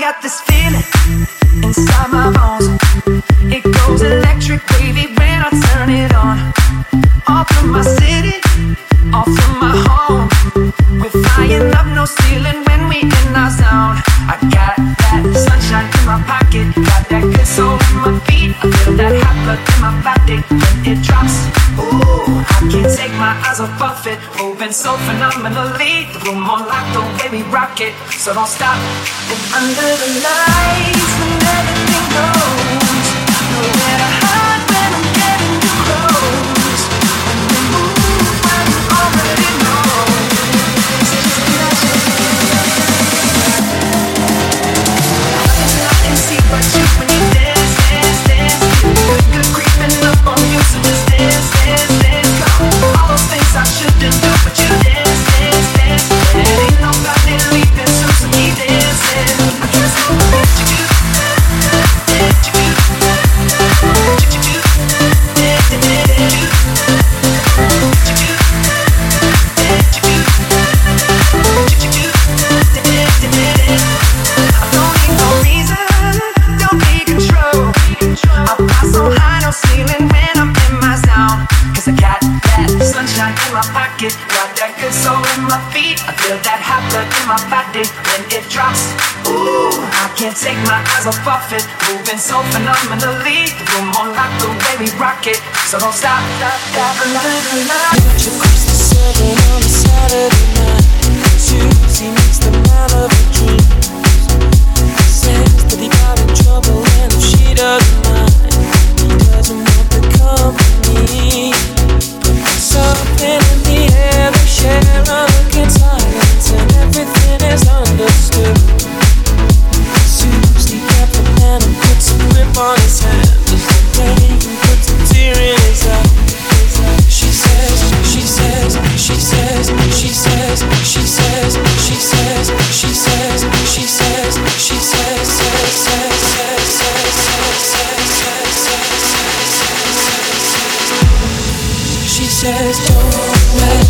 got this feeling inside my bones. It goes electric wavy when I turn it on. Off from my city, off from my home. We're flying up no ceiling when we in our zone. I got that sunshine in my pocket, got that good soul in my feet. I feel that blood in my body when it drops. Ooh, I can't take my eyes off of it, moving so phenomenally. The room on lock, the way we rock it, so don't stop. And under the lights, when everything goes, of it, moving so phenomenally. The room on lock, the way we rock it, so don't stop, stop, stop, la, la, la. Seven on a Saturday night. Susie makes the man of her dreams. says go away.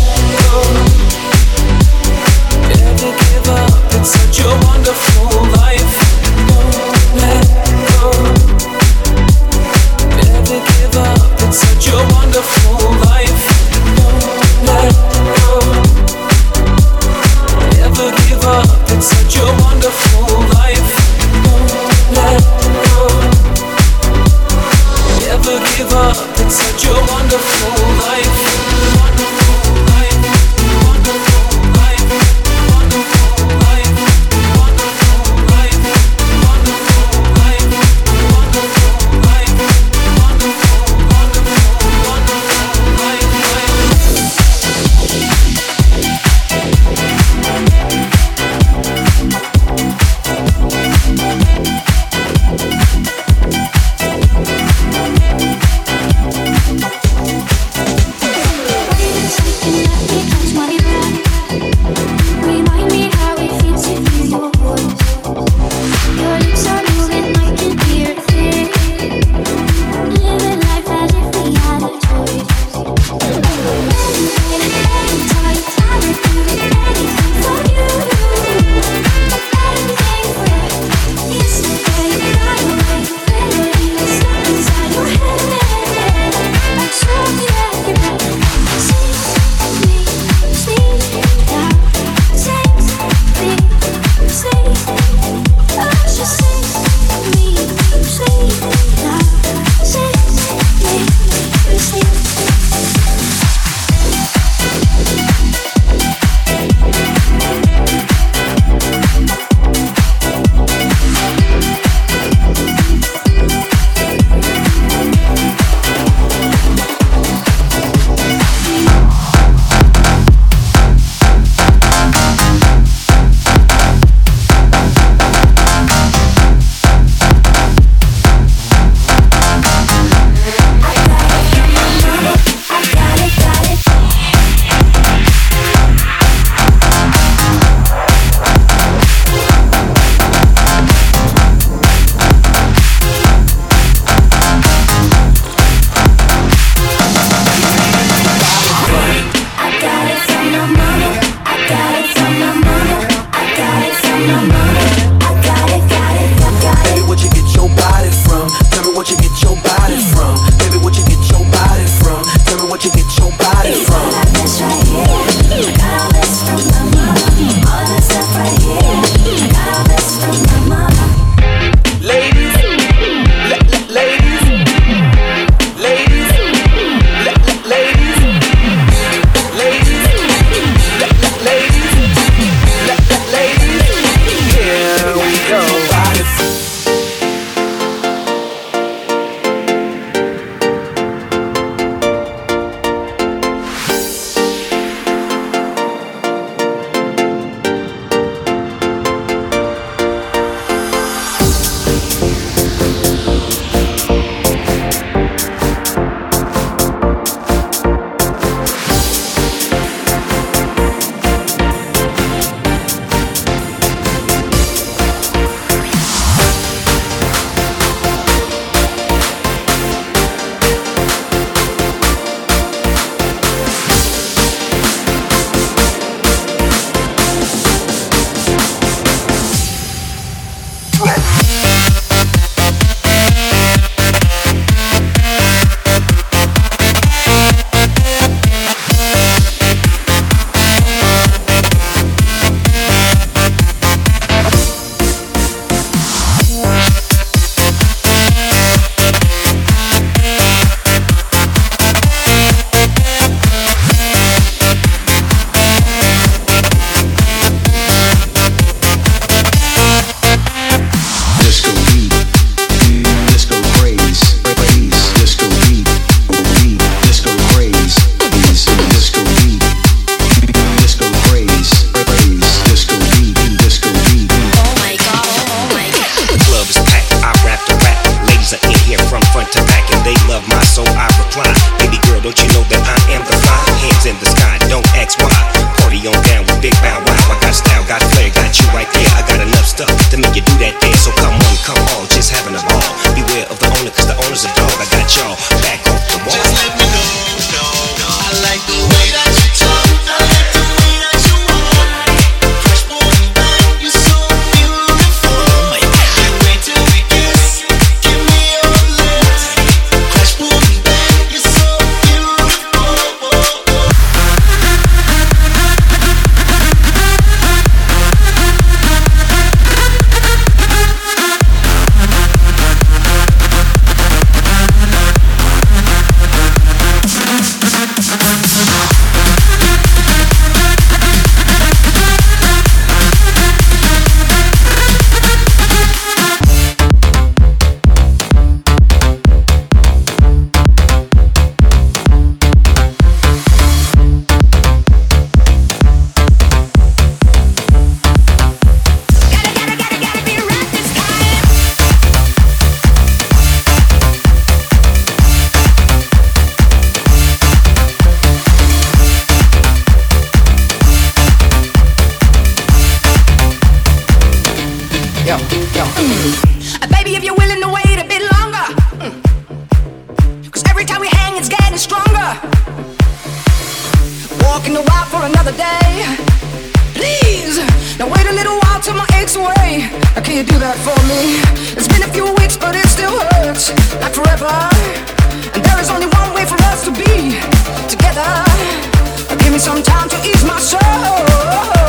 some time to ease my soul.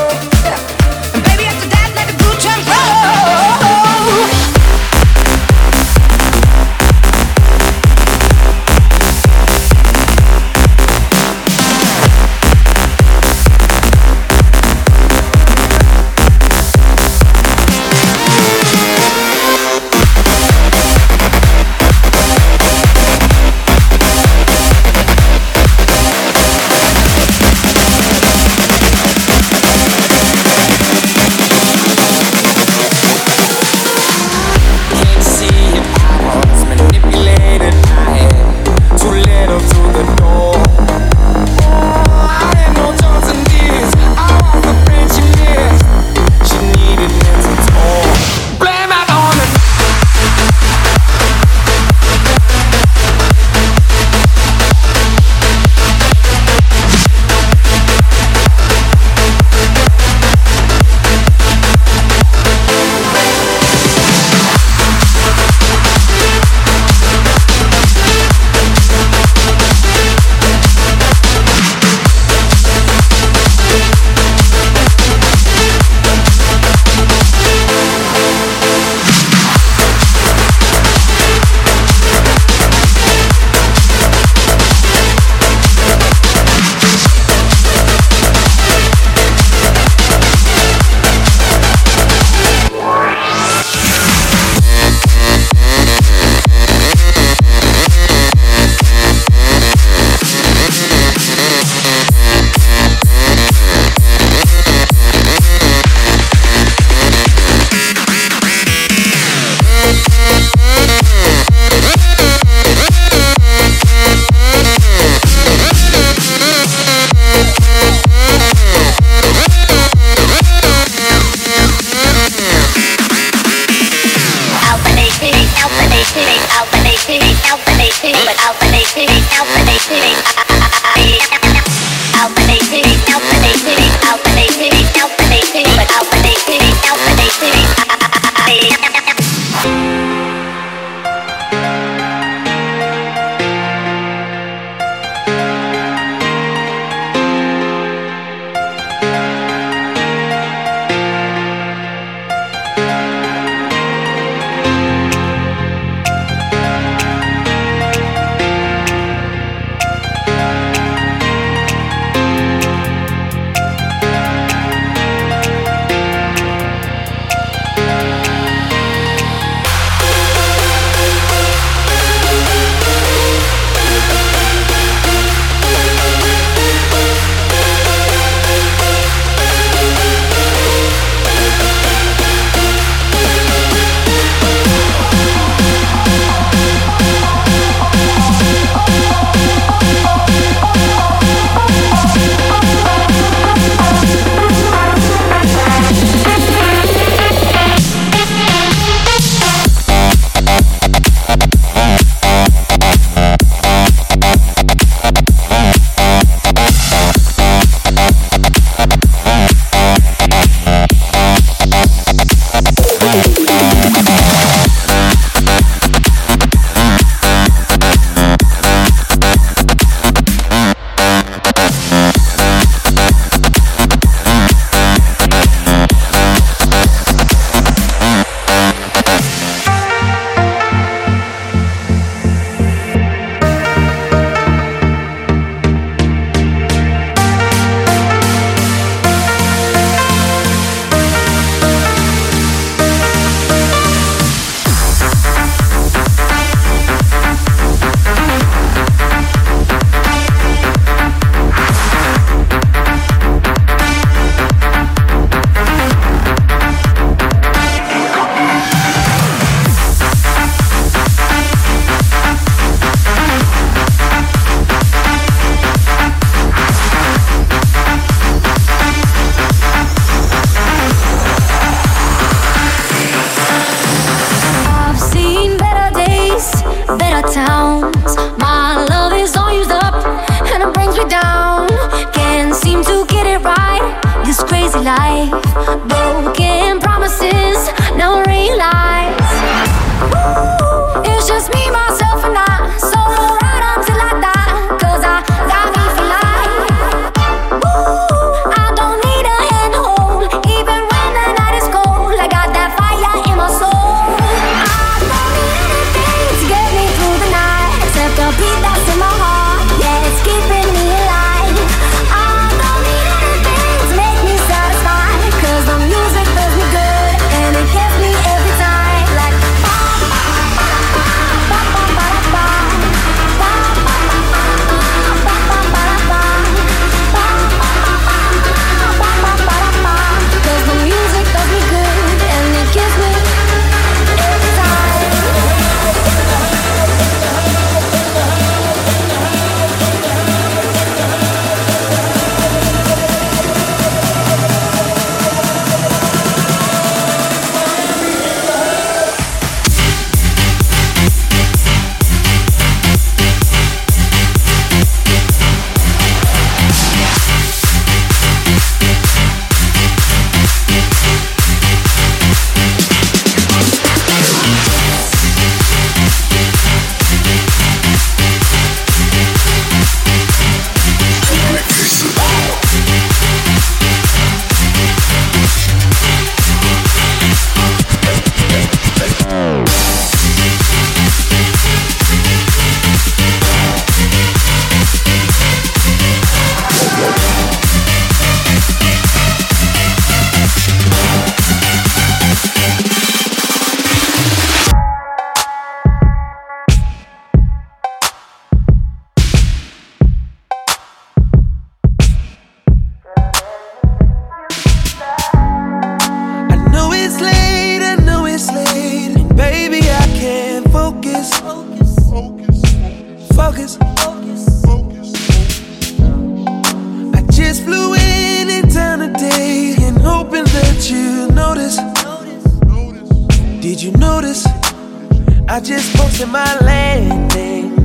I just posted my landing.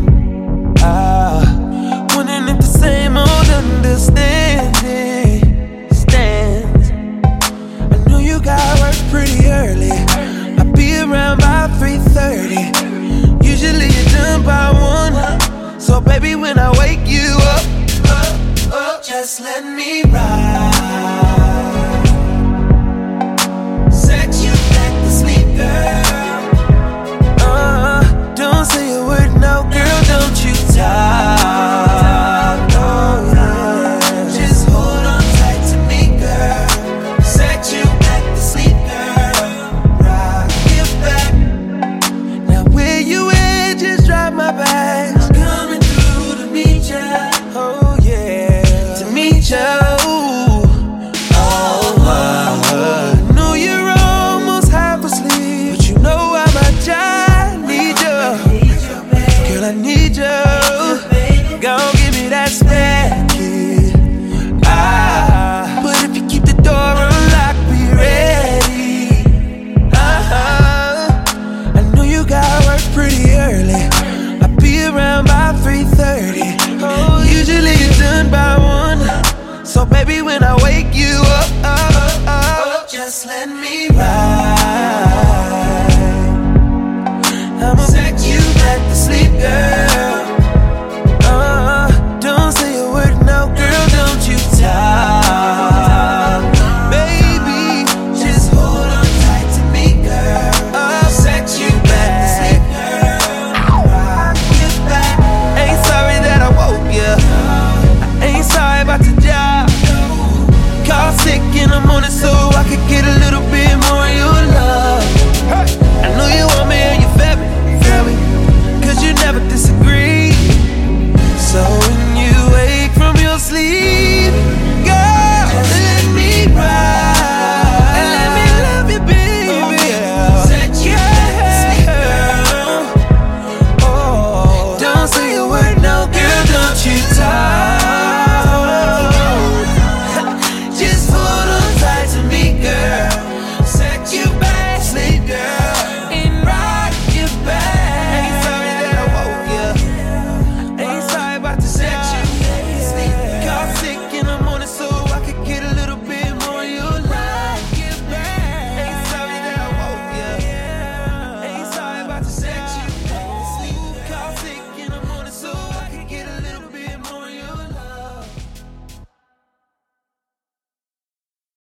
Ah, wondering if the same old understanding stands. I knew you got work pretty early. I'll be around by 3:30. Usually you're done by one. So baby, when I wake you up, up, up just let me ride.